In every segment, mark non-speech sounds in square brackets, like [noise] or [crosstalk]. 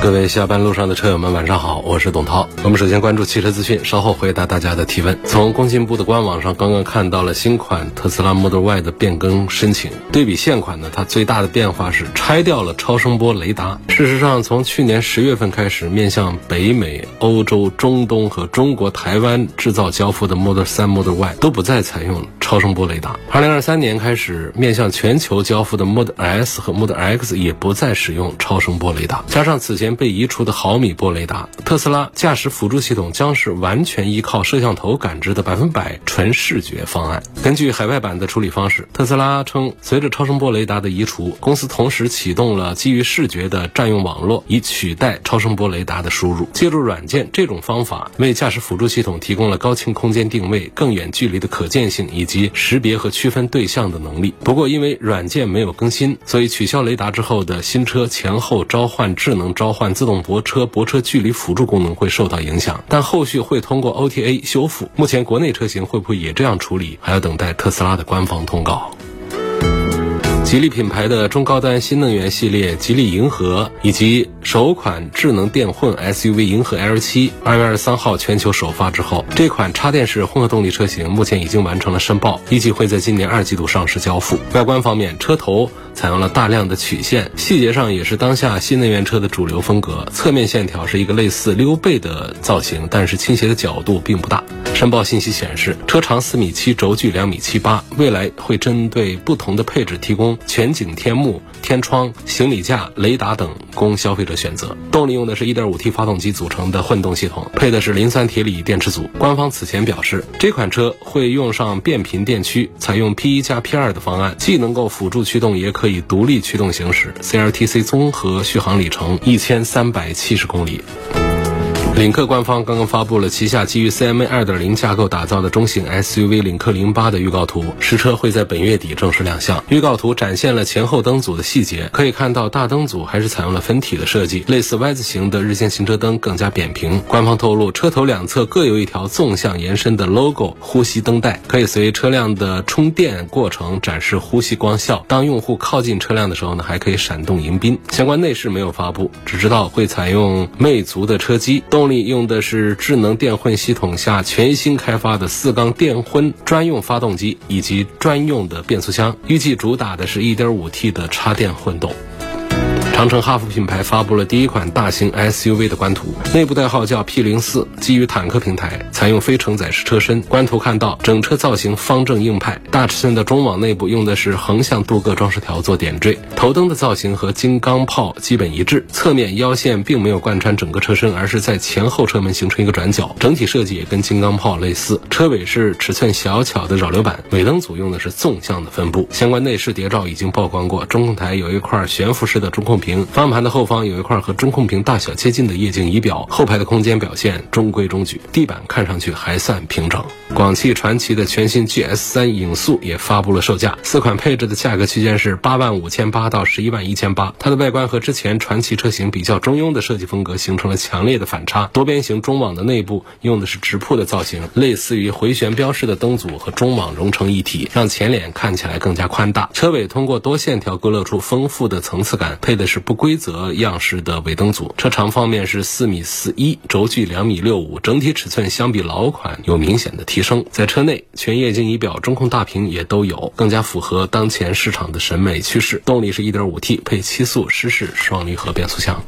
各位下班路上的车友们，晚上好，我是董涛。我们首先关注汽车资讯，稍后回答大家的提问。从工信部的官网上刚刚看到了新款特斯拉 Model Y 的变更申请，对比现款呢，它最大的变化是拆掉了超声波雷达。事实上，从去年十月份开始，面向北美、欧洲、中东和中国台湾制造交付的 Model 3、Model Y 都不再采用了超声波雷达。二零二三年开始，面向全球交付的 Model S 和 Model X 也不再使用超声波雷达。加上此前被移除的毫米波雷达，特斯拉驾驶辅助系统将是完全依靠摄像头感知的百分百纯视觉方案。根据海外版的处理方式，特斯拉称，随着超声波雷达的移除，公司同时启动了基于视觉的占用网络，以取代超声波雷达的输入。借助软件这种方法，为驾驶辅助系统提供了高清空间定位、更远距离的可见性以及识别和区分对象的能力。不过，因为软件没有更新，所以取消雷达之后的新车前后召唤、智能召唤、自动泊车、泊车距离辅助功能会受到影响，但后续会通过 OTA 修复。目前国内车型会不会也这样处理，还要等待特斯拉的官方通告。吉利品牌的中高端新能源系列吉利银河以及首款智能电混 SUV 银河 L 七二月二十三号全球首发之后，这款插电式混合动力车型目前已经完成了申报，预计会在今年二季度上市交付。外观方面，车头采用了大量的曲线，细节上也是当下新能源车的主流风格。侧面线条是一个类似溜背的造型，但是倾斜的角度并不大。申报信息显示，车长四米七，轴距两米七八，未来会针对不同的配置提供全景天幕、天窗、行李架、雷达等供消费者选择。动力用的是 1.5T 发动机组成的混动系统，配的是磷酸铁锂电池组。官方此前表示，这款车会用上变频电驱，采用 P1 加 P2 的方案，既能够辅助驱动，也可以独立驱动行驶。CLTC 综合续航里程一千三百七十公里。领克官方刚刚发布了旗下基于 CMA 2.0架构打造的中型 SUV 领克零八的预告图，实车会在本月底正式亮相。预告图展现了前后灯组的细节，可以看到大灯组还是采用了分体的设计，类似 Y 字形的日间行车灯更加扁平。官方透露，车头两侧各有一条纵向延伸的 logo 呼吸灯带，可以随车辆的充电过程展示呼吸光效。当用户靠近车辆的时候呢，还可以闪动迎宾。相关内饰没有发布，只知道会采用魅族的车机动。用的是智能电混系统下全新开发的四缸电混专用发动机以及专用的变速箱，预计主打的是一点五 T 的插电混动。长城哈弗品牌发布了第一款大型 SUV 的官图，内部代号叫 P 零四，基于坦克平台，采用非承载式车身。官图看到整车造型方正硬派，大尺寸的中网内部用的是横向镀铬装饰条做点缀，头灯的造型和金刚炮基本一致。侧面腰线并没有贯穿整个车身，而是在前后车门形成一个转角，整体设计也跟金刚炮类似。车尾是尺寸小巧的扰流板，尾灯组用的是纵向的分布。相关内饰谍照已经曝光过，中控台有一块悬浮式的中控屏。方向盘的后方有一块和中控屏大小接近的液晶仪表，后排的空间表现中规中矩，地板看上去还算平整。广汽传祺的全新 GS 三影速也发布了售价，四款配置的价格区间是八万五千八到十一万一千八。它的外观和之前传祺车型比较中庸的设计风格形成了强烈的反差。多边形中网的内部用的是直瀑的造型，类似于回旋标式的灯组和中网融成一体，让前脸看起来更加宽大。车尾通过多线条勾勒出丰富的层次感，配的是。不规则样式的尾灯组，车长方面是四米四一，轴距两米六五，整体尺寸相比老款有明显的提升。在车内，全液晶仪表、中控大屏也都有，更加符合当前市场的审美趋势。动力是一点五 T 配七速湿式双离合变速箱。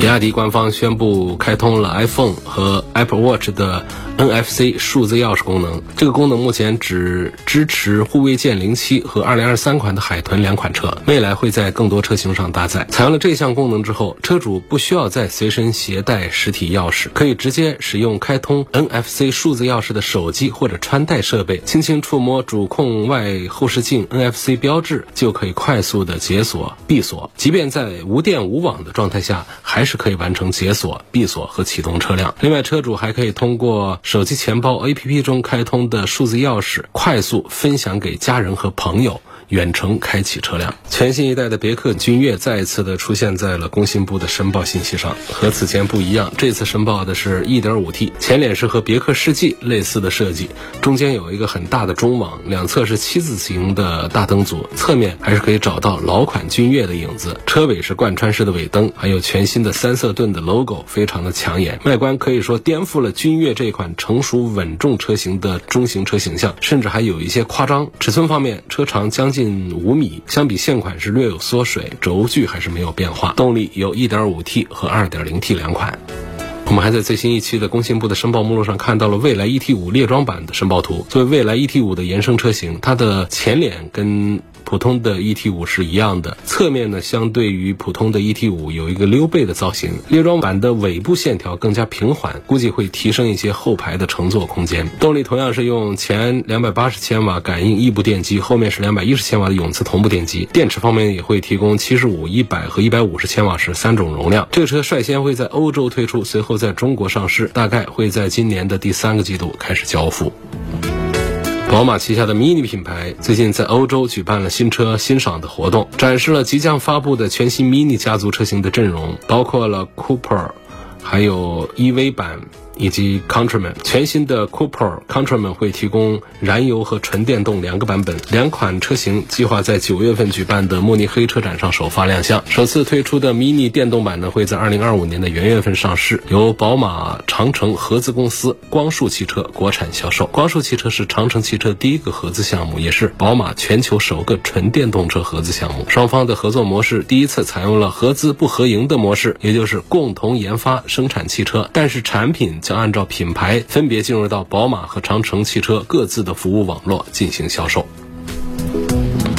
比亚迪官方宣布开通了 iPhone 和 Apple Watch 的 NFC 数字钥匙功能。这个功能目前只支持护卫舰零七和2023款的海豚两款车，未来会在更多车型上搭载。采用了这项功能之后，车主不需要再随身携带实体钥匙，可以直接使用开通 NFC 数字钥匙的手机或者穿戴设备，轻轻触摸主控外后视镜 NFC 标志，就可以快速的解锁、闭锁。即便在无电无网的状态下，还是可以完成解锁、闭锁和启动车辆。另外，车主还可以通过手机钱包 APP 中开通的数字钥匙，快速分享给家人和朋友。远程开启车辆，全新一代的别克君越再一次的出现在了工信部的申报信息上。和此前不一样，这次申报的是 1.5T，前脸是和别克世纪类似的设计，中间有一个很大的中网，两侧是七字形的大灯组，侧面还是可以找到老款君越的影子。车尾是贯穿式的尾灯，还有全新的三色盾的 logo，非常的抢眼。外观可以说颠覆了君越这款成熟稳重车型的中型车形象，甚至还有一些夸张。尺寸方面，车长将近。近五米，相比现款是略有缩水，轴距还是没有变化。动力有 1.5T 和 2.0T 两款。我们还在最新一期的工信部的申报目录上看到了蔚来 ET5 列装版的申报图。作为蔚来 ET5 的延伸车型，它的前脸跟普通的 ET 五是一样的，侧面呢相对于普通的 ET 五有一个溜背的造型，列装版的尾部线条更加平缓，估计会提升一些后排的乘坐空间。动力同样是用前两百八十千瓦感应异步电机，后面是两百一十千瓦的永磁同步电机。电池方面也会提供七十五、一百和一百五十千瓦时三种容量。这个车率先会在欧洲推出，随后在中国上市，大概会在今年的第三个季度开始交付。宝马旗下的 MINI 品牌最近在欧洲举办了新车欣赏的活动，展示了即将发布的全新 MINI 家族车型的阵容，包括了 Cooper，还有 EV 版。以及 Countryman 全新的 Cooper Countryman 会提供燃油和纯电动两个版本，两款车型计划在九月份举办的慕尼黑车展上首发亮相。首次推出的 Mini 电动版呢，会在二零二五年的元月份上市，由宝马长城合资公司光束汽车国产销售。光束汽车是长城汽车第一个合资项目，也是宝马全球首个纯电动车合资项目。双方的合作模式第一次采用了合资不合营的模式，也就是共同研发生产汽车，但是产品。将按照品牌分别进入到宝马和长城汽车各自的服务网络进行销售。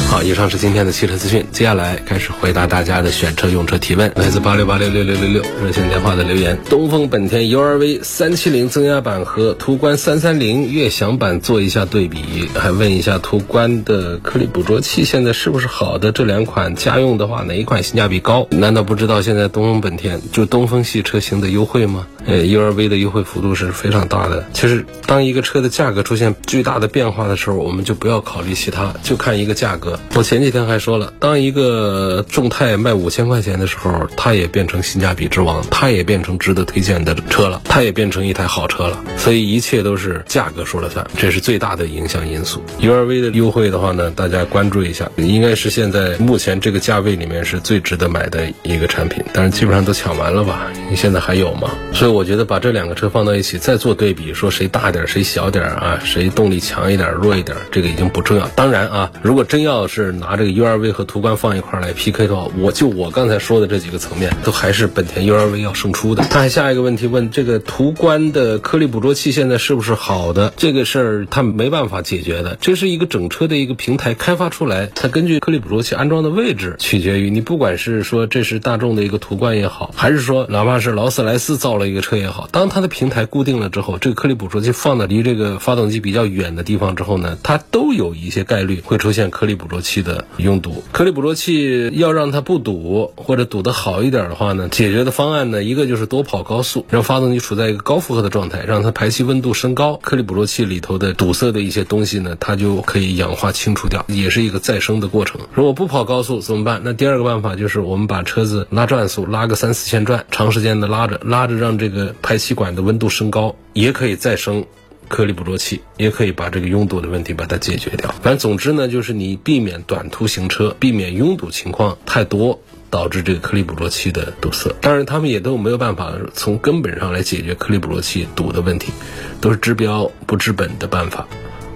好，以上是今天的汽车资讯。接下来开始回答大家的选车用车提问，来自八六八六六六六六热线电话的留言。东风本田 URV 三七零增压版和途观三三零悦享版做一下对比，还问一下途观的颗粒捕捉器现在是不是好的？这两款家用的话，哪一款性价比高？难道不知道现在东风本田就东风系车型的优惠吗？呃，URV 的优惠幅度是非常大的。其实，当一个车的价格出现巨大的变化的时候，我们就不要考虑其他，就看一个价格。我前几天还说了，当一个众泰卖五千块钱的时候，它也变成性价比之王，它也变成值得推荐的车了，它也变成一台好车了。所以一切都是价格说了算，这是最大的影响因素。URV 的优惠的话呢，大家关注一下，应该是现在目前这个价位里面是最值得买的一个产品，但是基本上都抢完了吧？你现在还有吗？所以我觉得把这两个车放到一起再做对比，说谁大点谁小点啊，谁动力强一点弱一点，这个已经不重要。当然啊，如果真要是拿这个 URV 和途观放一块来 PK 的话，我就我刚才说的这几个层面，都还是本田 URV 要胜出的。他还下一个问题问这个途观的颗粒捕捉器现在是不是好的？这个事儿他没办法解决的，这是一个整车的一个平台开发出来，它根据颗粒捕捉器安装的位置，取决于你不管是说这是大众的一个途观也好，还是说哪怕是劳斯莱斯造了一个车也好，当它的平台固定了之后，这个颗粒捕捉器放的离这个发动机比较远的地方之后呢，它都有一些概率会出现颗粒捕捉器的。拥堵颗粒捕捉器要让它不堵或者堵得好一点的话呢，解决的方案呢，一个就是多跑高速，让发动机处在一个高负荷的状态，让它排气温度升高，颗粒捕捉器里头的堵塞的一些东西呢，它就可以氧化清除掉，也是一个再生的过程。如果不跑高速怎么办？那第二个办法就是我们把车子拉转速，拉个三四千转，长时间的拉着拉着，让这个排气管的温度升高，也可以再生。颗粒捕捉器也可以把这个拥堵的问题把它解决掉。反正总之呢，就是你避免短途行车，避免拥堵情况太多，导致这个颗粒捕捉器的堵塞。当然，他们也都没有办法从根本上来解决颗粒捕捉器堵的问题，都是治标不治本的办法。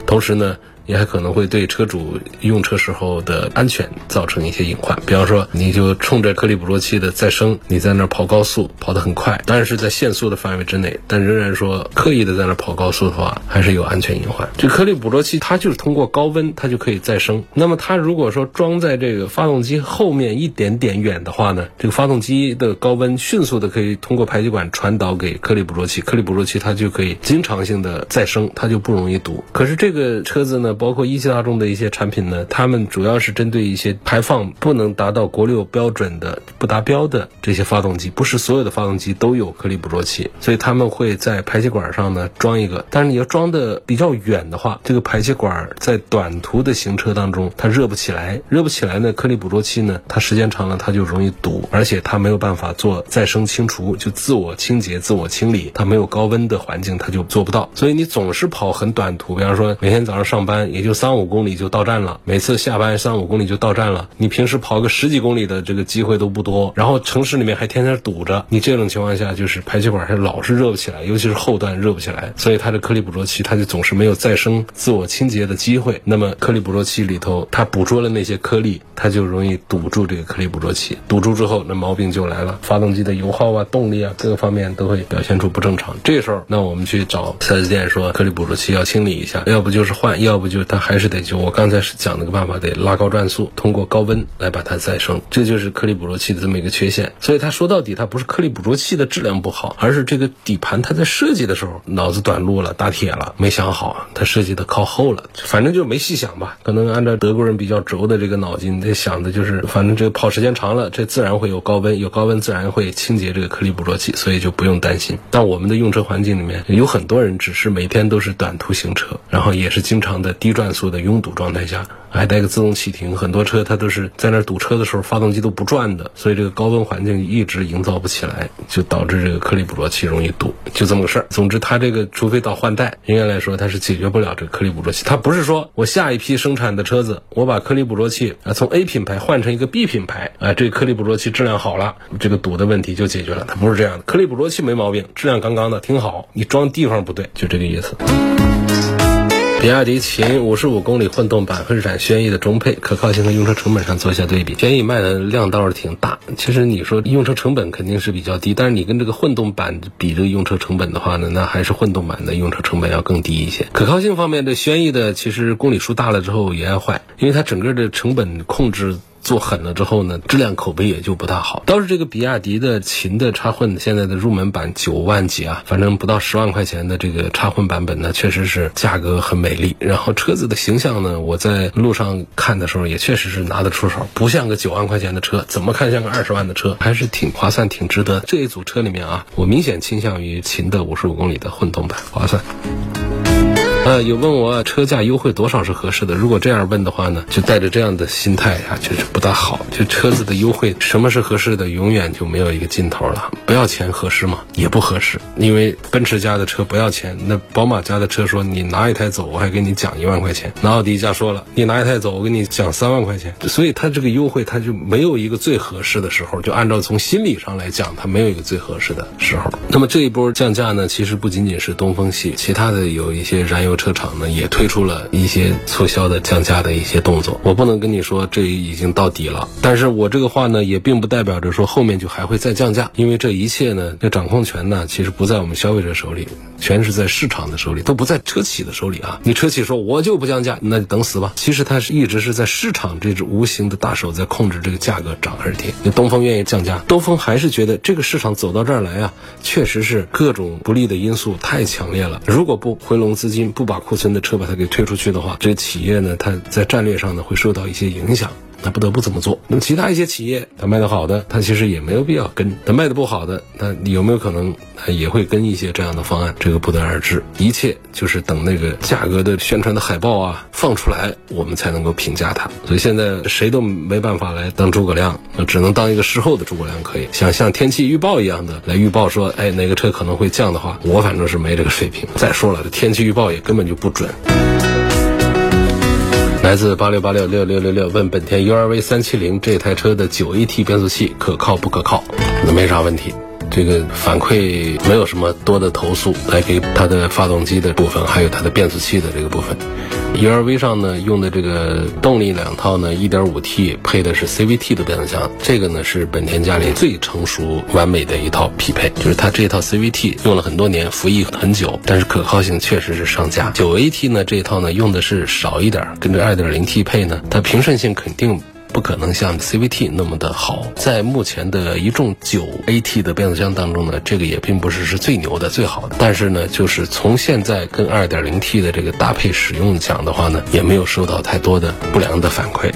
同时呢，也还可能会对车主用车时候的安全造成一些隐患。比方说，你就冲着颗粒捕捉器的再生，你在那儿跑高速，跑得很快，当然是在限速的范围之内，但仍然说刻意的在那儿跑高速的话，还是有安全隐患。这颗粒捕捉器它就是通过高温，它就可以再生。那么它如果说装在这个发动机后面一点点远的话呢，这个发动机的高温迅速的可以通过排气管传导给颗粒捕捉器，颗粒捕捉器它就可以经常性的再生，它就不容易堵。可是这个车子呢，包括一汽大众的一些产品呢，他们主要是针对一些排放不能达到国六标准的、不达标的这些发动机，不是所有的发动机都有颗粒捕捉器，所以他们会在排气管上呢装一个。但是你要装的比较远的话，这个排气管在短途的行车当中它热不起来，热不起来呢，颗粒捕捉器呢它时间长了它就容易堵，而且它没有办法做再生清除，就自我清洁、自我清理，它没有高温的环境它就做不到。所以你总是跑很短途，比方说每天早上上班 [laughs] 也就三五公里就到站了，每次下班三五公里就到站了，你平时跑个十几公里的这个机会都不多，然后城市里面还天天堵着，你这种情况下就是排气管是老是热不起来，尤其是后段热不起来，所以它的颗粒捕捉器它就总是没有再生、自我清洁的机会。那么颗粒捕捉器里头它捕捉了那些颗粒，它就容易堵住这个颗粒捕捉器，堵住之后那毛病就来了，发动机的油耗啊、动力啊各个方面都会表现出不正常。这时候那我们去找四 S 店说颗粒捕捉器要清理一下，要不就是换，要不就它还是得就我刚才是讲那个办法，得拉高转速，通过高温来把它再生，这就是颗粒捕捉器的这么一个缺陷。所以它说到底，它不是颗粒捕捉器的质量不好，而是这个底盘它在设计的时候脑子短路了，打铁了，没想好，它设计的靠后了，反正就没细想吧。可能按照德国人比较轴的这个脑筋，他想的就是，反正这个跑时间长了，这自然会有高温，有高温自然会清洁这个颗粒捕捉器，所以就不用担心。但我们的用车环境里面有很多人只是每天都是短途行车，然后也是经常的低转速的拥堵状态下。还带个自动启停，很多车它都是在那堵车的时候发动机都不转的，所以这个高温环境一直营造不起来，就导致这个颗粒捕捉器容易堵，就这么个事儿。总之，它这个除非到换代，应该来说它是解决不了这个颗粒捕捉器。它不是说我下一批生产的车子，我把颗粒捕捉器啊从 A 品牌换成一个 B 品牌啊，这个颗粒捕捉器质量好了，这个堵的问题就解决了。它不是这样的，颗粒捕捉器没毛病，质量刚刚的挺好，你装地方不对，就这个意思。比亚迪秦五十五公里混动版和日产轩逸的中配，可靠性和用车成本上做一下对比。轩逸卖的量倒是挺大，其实你说用车成本肯定是比较低，但是你跟这个混动版比这个用车成本的话呢，那还是混动版的用车成本要更低一些。可靠性方面，这轩逸的其实公里数大了之后也要坏，因为它整个的成本控制。做狠了之后呢，质量口碑也就不大好。倒是这个比亚迪的秦的插混，现在的入门版九万几啊，反正不到十万块钱的这个插混版本呢，确实是价格很美丽。然后车子的形象呢，我在路上看的时候也确实是拿得出手，不像个九万块钱的车，怎么看像个二十万的车，还是挺划算、挺值得。这一组车里面啊，我明显倾向于秦的五十五公里的混动版，划算。呃，有问我车价优惠多少是合适的？如果这样问的话呢，就带着这样的心态呀，就是不大好。就车子的优惠，什么是合适的，永远就没有一个尽头了。不要钱合适吗？也不合适，因为奔驰家的车不要钱，那宝马家的车说你拿一台走，我还给你奖一万块钱。那奥迪家说了，你拿一台走，我给你奖三万块钱。所以它这个优惠，它就没有一个最合适的时候。就按照从心理上来讲，它没有一个最合适的时候。那么这一波降价呢，其实不仅仅是东风系，其他的有一些燃油。车厂呢也推出了一些促销的降价的一些动作，我不能跟你说这已经到底了，但是我这个话呢也并不代表着说后面就还会再降价，因为这一切呢这掌控权呢其实不在我们消费者手里，全是在市场的手里，都不在车企的手里啊。你车企说我就不降价，那就等死吧。其实它是一直是在市场这只无形的大手在控制这个价格涨还是跌。那东风愿意降价，东风还是觉得这个市场走到这儿来啊，确实是各种不利的因素太强烈了，如果不回笼资金不。不把库存的车把它给推出去的话，这个企业呢，它在战略上呢会受到一些影响，他不得不这么做。那么其他一些企业，它卖得好的，它其实也没有必要跟；它卖的不好的，那有没有可能它也会跟一些这样的方案？这个不得而知。一切就是等那个价格的宣传的海报啊放出来，我们才能够评价它。所以现在谁都没办法来当诸葛亮，只能当一个事后的诸葛亮可以。想像天气预报一样的来预报说，哎，哪个车可能会降的话，我反正是没这个水平。再说了，这天气预报也根本就不准。来自八六八六六六六六问本田 URV 三七零这台车的九 AT 变速器可靠不可靠？那没啥问题。这个反馈没有什么多的投诉，来给它的发动机的部分，还有它的变速器的这个部分。URV 上呢用的这个动力两套呢，1.5T 配的是 CVT 的变速箱，这个呢是本田家里最成熟完美的一套匹配，就是它这套 CVT 用了很多年，服役很久，但是可靠性确实是上佳。9AT 呢这一套呢用的是少一点，跟这 2.0T 配呢，它平顺性肯定。不可能像 CVT 那么的好，在目前的一众九 AT 的变速箱当中呢，这个也并不是是最牛的、最好的。但是呢，就是从现在跟 2.0T 的这个搭配使用讲的话呢，也没有收到太多的不良的反馈。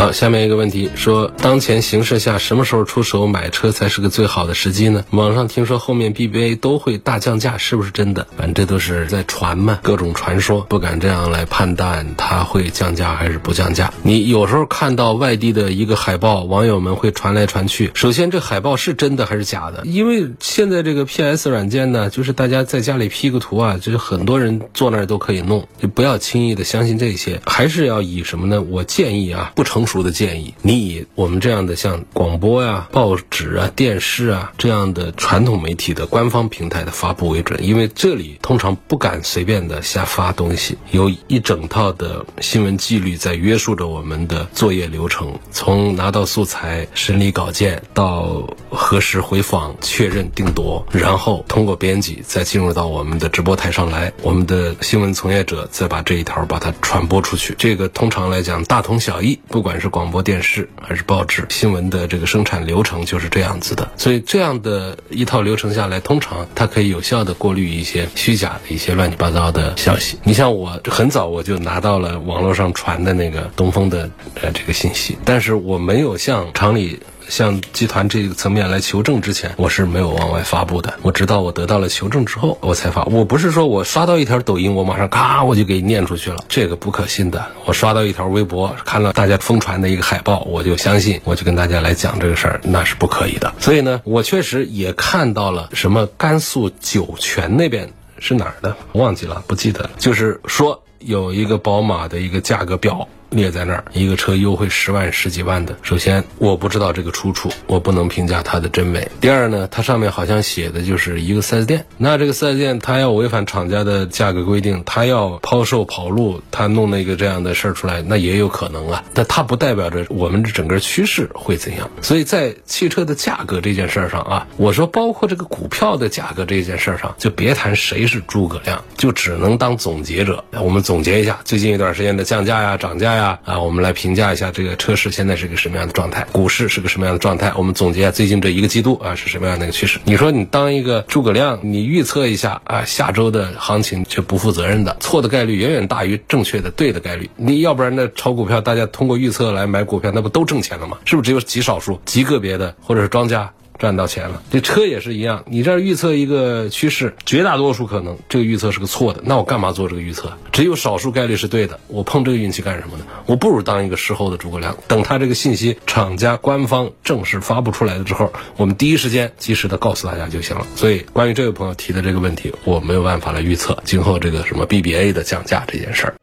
好，下面一个问题说，当前形势下，什么时候出手买车才是个最好的时机呢？网上听说后面 BBA 都会大降价，是不是真的？反正这都是在传嘛，各种传说，不敢这样来判断它会降价还是不降价。你有时候看到外地的一个海报，网友们会传来传去。首先，这海报是真的还是假的？因为现在这个 PS 软件呢，就是大家在家里 P 个图啊，就是很多人坐那儿都可以弄，就不要轻易的相信这些，还是要以什么呢？我建议啊，不成。熟的建议，你以我们这样的像广播呀、报纸啊、电视啊这样的传统媒体的官方平台的发布为准，因为这里通常不敢随便的瞎发东西，有一整套的新闻纪律在约束着我们的作业流程，从拿到素材、审理稿件到核实回访、确认定夺，然后通过编辑再进入到我们的直播台上来，我们的新闻从业者再把这一条把它传播出去。这个通常来讲大同小异，不管。是广播电视还是报纸新闻的这个生产流程就是这样子的，所以这样的一套流程下来，通常它可以有效的过滤一些虚假的一些乱七八糟的消息。你像我很早我就拿到了网络上传的那个东风的呃这个信息，但是我没有向厂里。向集团这个层面来求证之前，我是没有往外发布的。我直到我得到了求证之后，我才发。我不是说我刷到一条抖音，我马上咔我就给念出去了，这个不可信的。我刷到一条微博，看到大家疯传的一个海报，我就相信，我就跟大家来讲这个事儿，那是不可以的。所以呢，我确实也看到了什么甘肃酒泉那边是哪儿的，忘记了，不记得。就是说有一个宝马的一个价格表。列在那儿，一个车优惠十万十几万的。首先，我不知道这个出处，我不能评价它的真伪。第二呢，它上面好像写的就是一个 4S 店，那这个 4S 店它要违反厂家的价格规定，它要抛售跑路，它弄那个这样的事儿出来，那也有可能啊。但它不代表着我们整个趋势会怎样。所以在汽车的价格这件事儿上啊，我说包括这个股票的价格这件事儿上，就别谈谁是诸葛亮，就只能当总结者。我们总结一下最近一段时间的降价呀、涨价呀。啊啊！我们来评价一下这个车市现在是个什么样的状态，股市是个什么样的状态。我们总结一下最近这一个季度啊是什么样的一个趋势。你说你当一个诸葛亮，你预测一下啊下周的行情却不负责任的，错的概率远远大于正确的对的概率。你要不然那炒股票，大家通过预测来买股票，那不都挣钱了吗？是不是只有极少数、极个别的或者是庄家？赚到钱了，这车也是一样。你这儿预测一个趋势，绝大多数可能这个预测是个错的，那我干嘛做这个预测？只有少数概率是对的，我碰这个运气干什么呢？我不如当一个事后的诸葛亮，等他这个信息厂家官方正式发布出来了之后，我们第一时间及时的告诉大家就行了。所以，关于这位朋友提的这个问题，我没有办法来预测今后这个什么 BBA 的降价这件事儿。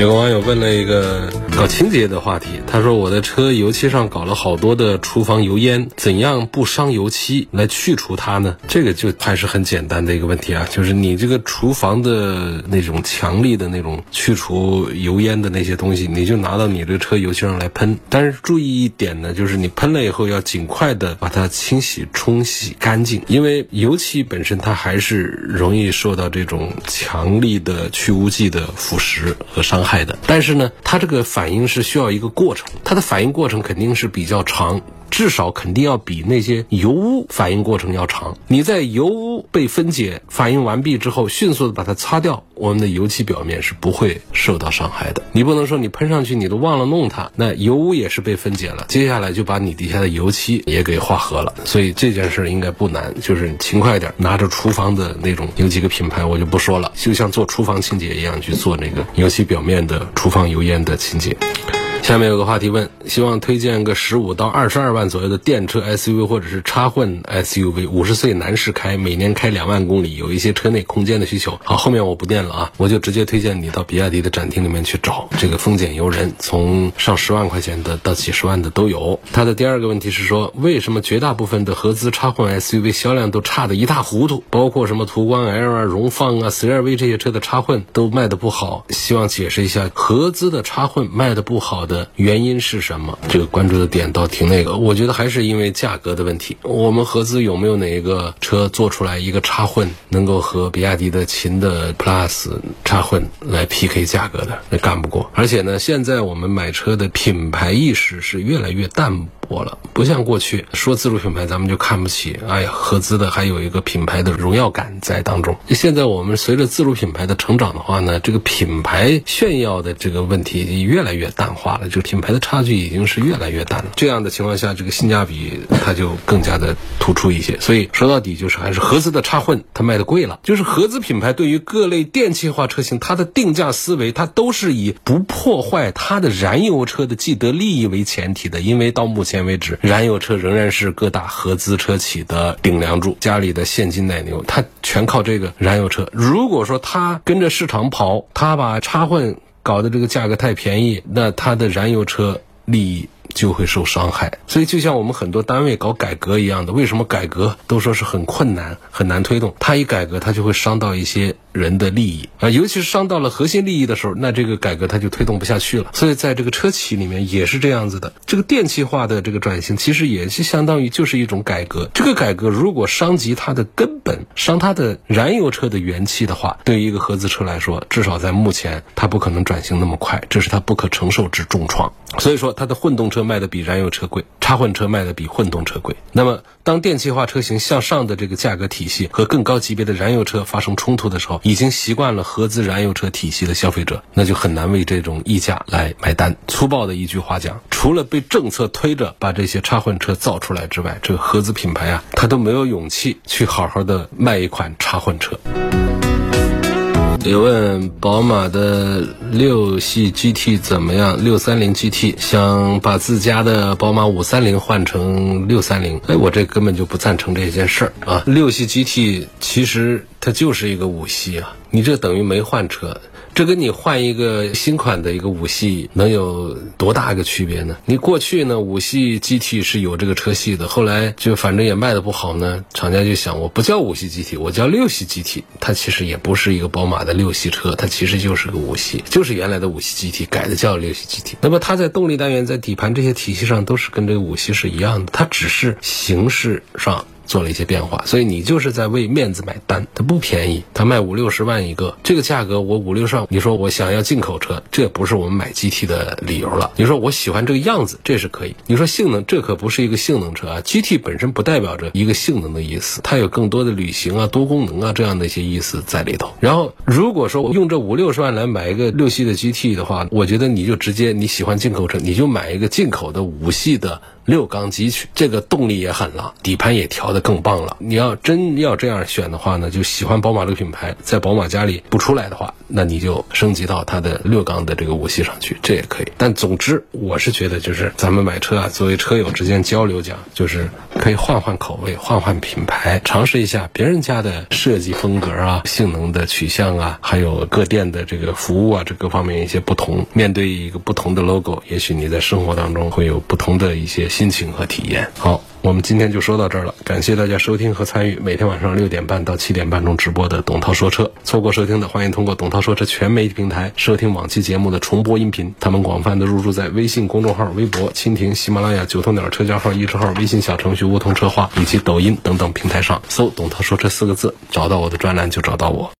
有个网友问了一个搞清洁的话题，他说我的车油漆上搞了好多的厨房油烟，怎样不伤油漆来去除它呢？这个就还是很简单的一个问题啊，就是你这个厨房的那种强力的那种去除油烟的那些东西，你就拿到你这车油漆上来喷。但是注意一点呢，就是你喷了以后要尽快的把它清洗冲洗干净，因为油漆本身它还是容易受到这种强力的去污剂的腐蚀和伤害。害的，但是呢，它这个反应是需要一个过程，它的反应过程肯定是比较长。至少肯定要比那些油污反应过程要长。你在油污被分解、反应完毕之后，迅速的把它擦掉，我们的油漆表面是不会受到伤害的。你不能说你喷上去你都忘了弄它，那油污也是被分解了，接下来就把你底下的油漆也给化合了。所以这件事应该不难，就是勤快点，拿着厨房的那种，有几个品牌我就不说了，就像做厨房清洁一样去做那个油漆表面的厨房油烟的清洁。下面有个话题问，希望推荐个十五到二十二万左右的电车 SUV 或者是插混 SUV，五十岁男士开，每年开两万公里，有一些车内空间的需求。好，后面我不念了啊，我就直接推荐你到比亚迪的展厅里面去找，这个丰俭由人，从上十万块钱的到几十万的都有。他的第二个问题是说，为什么绝大部分的合资插混 SUV 销量都差得一塌糊涂？包括什么途观 L 啊、荣放啊、CR-V 这些车的插混都卖的不好，希望解释一下合资的插混卖的不好的原因是什么？这个关注的点倒挺那个，我觉得还是因为价格的问题。我们合资有没有哪一个车做出来一个插混能够和比亚迪的秦的 Plus 插混来 PK 价格的？那干不过。而且呢，现在我们买车的品牌意识是越来越淡薄了，不像过去说自主品牌咱们就看不起，哎呀，合资的还有一个品牌的荣耀感在当中。现在我们随着自主品牌的成长的话呢，这个品牌炫耀的这个问题越来越淡化了，这个品牌的差距已经是越来越淡了。这样的情况下，这个性价比它就更加的突出一些。所以说到底就是还是合资的插混它卖的贵了，就是合资品牌对于各类电气化车型，它的定价思维它都是以不破坏它的燃油车的既得利益为前提的，因为到目前为止，燃油车仍然是各大合资车企的顶梁柱，家里的现金奶牛，它全靠这个燃油车。如果说它跟着市场跑，它把插混搞得这个价格太便宜，那它的燃油车利益就会受伤害。所以就像我们很多单位搞改革一样的，为什么改革都说是很困难、很难推动？它一改革，它就会伤到一些人的利益啊，尤其是伤到了核心利益的时候，那这个改革它就推动不下去了。所以在这个车企里面也是这样子的，这个电气化的这个转型其实也是相当于就是一种改革。这个改革如果伤及它的根本，伤它的燃油车的元气的话，对于一个合资车来说，至少在目前它不可能转型那么快，这是它不可承受之重创。所以说，它的混动车卖的比燃油车贵，插混车卖的比混动车贵。那么，当电气化车型向上的这个价格体系和更高级别的燃油车发生冲突的时候，已经习惯了合资燃油车体系的消费者，那就很难为这种溢价来买单。粗暴的一句话讲，除了被政策推着把这些插混车造出来之外，这个合资品牌啊，它都没有勇气去好好的卖一款插混车。有问宝马的六系 GT 怎么样？六三零 GT 想把自家的宝马五三零换成六三零，哎，我这根本就不赞成这件事儿啊！六系 GT 其实它就是一个五系啊，你这等于没换车。这跟你换一个新款的一个五系能有多大一个区别呢？你过去呢五系 GT 是有这个车系的，后来就反正也卖的不好呢，厂家就想我不叫五系 GT，我叫六系 GT，它其实也不是一个宝马的六系车，它其实就是个五系，就是原来的五系 GT 改的叫六系 GT。那么它在动力单元、在底盘这些体系上都是跟这个五系是一样的，它只是形式上。做了一些变化，所以你就是在为面子买单。它不便宜，它卖五六十万一个，这个价格我五六十万，你说我想要进口车，这不是我们买 GT 的理由了。你说我喜欢这个样子，这是可以。你说性能，这可不是一个性能车啊，GT 本身不代表着一个性能的意思，它有更多的旅行啊、多功能啊这样的一些意思在里头。然后如果说我用这五六十万来买一个六系的 GT 的话，我觉得你就直接你喜欢进口车，你就买一个进口的五系的。六缸机去，这个动力也狠了，底盘也调得更棒了。你要真要这样选的话呢，就喜欢宝马这个品牌，在宝马家里不出来的话，那你就升级到它的六缸的这个五系上去，这也可以。但总之，我是觉得就是咱们买车啊，作为车友之间交流讲，就是可以换换口味，换换品牌，尝试一下别人家的设计风格啊、性能的取向啊，还有各店的这个服务啊，这各方面一些不同。面对一个不同的 logo，也许你在生活当中会有不同的一些。心情和体验。好，我们今天就说到这儿了。感谢大家收听和参与每天晚上六点半到七点半中直播的董涛说车。错过收听的，欢迎通过董涛说车全媒体平台收听往期节目的重播音频。他们广泛的入驻在微信公众号、微博、蜻蜓、喜马拉雅、九头鸟车家号、易车号、微信小程序梧桐车话以及抖音等等平台上，搜“董涛说车”四个字，找到我的专栏就找到我。